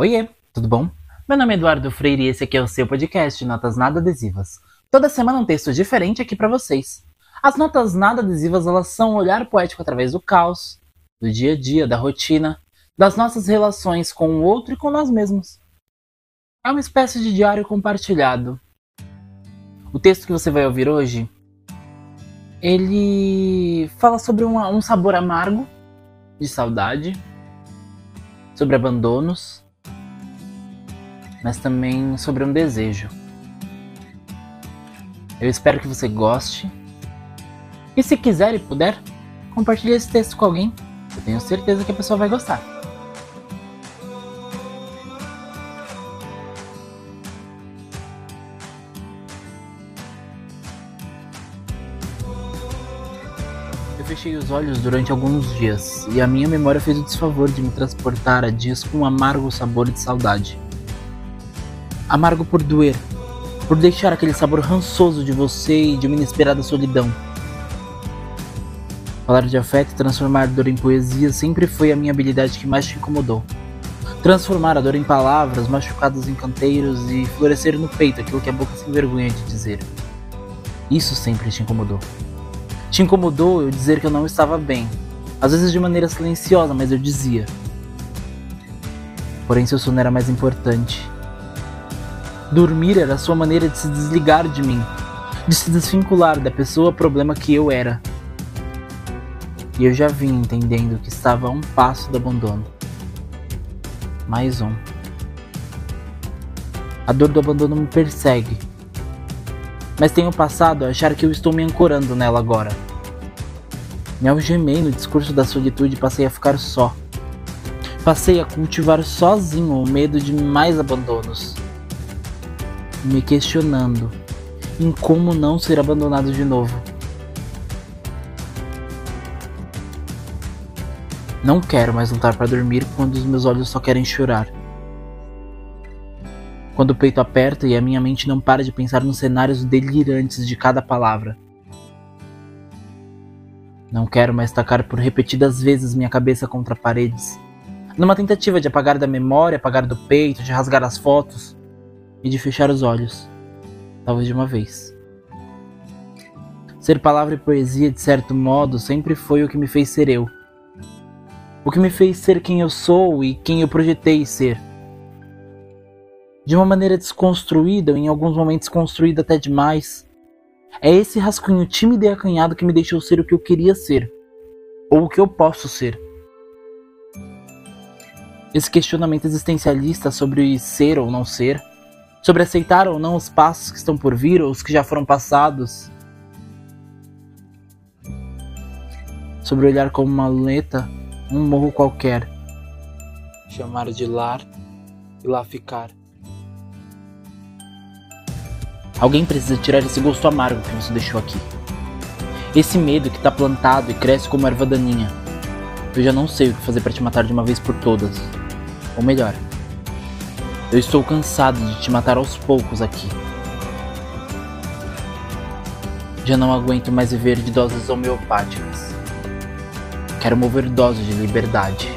Oiê, tudo bom? Meu nome é Eduardo Freire e esse aqui é o seu podcast Notas Nada Adesivas. Toda semana um texto diferente aqui para vocês. As notas nada adesivas elas são um olhar poético através do caos, do dia a dia, da rotina, das nossas relações com o outro e com nós mesmos. É uma espécie de diário compartilhado. O texto que você vai ouvir hoje, ele fala sobre um, um sabor amargo de saudade, sobre abandonos, mas também sobre um desejo. Eu espero que você goste. E se quiser e puder, compartilhe esse texto com alguém. Eu tenho certeza que a pessoa vai gostar. Eu fechei os olhos durante alguns dias e a minha memória fez o desfavor de me transportar a dias com um amargo sabor de saudade. Amargo por doer, por deixar aquele sabor rançoso de você e de uma inesperada solidão. Falar de afeto e transformar dor em poesia sempre foi a minha habilidade que mais te incomodou. Transformar a dor em palavras, machucados em canteiros e florescer no peito aquilo que a boca se envergonha de dizer. Isso sempre te incomodou. Te incomodou eu dizer que eu não estava bem, às vezes de maneira silenciosa, mas eu dizia. Porém, seu sono era mais importante. Dormir era sua maneira de se desligar de mim, de se desvincular da pessoa problema que eu era. E eu já vim entendendo que estava a um passo do abandono. Mais um. A dor do abandono me persegue. Mas tenho passado a achar que eu estou me ancorando nela agora. Me algemei no discurso da solitude e passei a ficar só. Passei a cultivar sozinho o medo de mais abandonos me questionando em como não ser abandonado de novo. Não quero mais lutar para dormir quando os meus olhos só querem chorar. Quando o peito aperta e a minha mente não para de pensar nos cenários delirantes de cada palavra. Não quero mais tacar por repetidas vezes minha cabeça contra paredes, numa tentativa de apagar da memória, apagar do peito, de rasgar as fotos e de fechar os olhos, talvez de uma vez. Ser palavra e poesia, de certo modo, sempre foi o que me fez ser eu. O que me fez ser quem eu sou e quem eu projetei ser. De uma maneira desconstruída, ou em alguns momentos construída até demais. É esse rascunho tímido e acanhado que me deixou ser o que eu queria ser, ou o que eu posso ser. Esse questionamento existencialista sobre ser ou não ser sobre aceitar ou não os passos que estão por vir ou os que já foram passados, sobre olhar como uma luneta um morro qualquer, chamar de lar e lá ficar. Alguém precisa tirar esse gosto amargo que você deixou aqui. Esse medo que está plantado e cresce como erva daninha. Eu já não sei o que fazer para te matar de uma vez por todas. Ou melhor, eu estou cansado de te matar aos poucos aqui. Já não aguento mais viver de doses homeopáticas. Quero uma overdose de liberdade.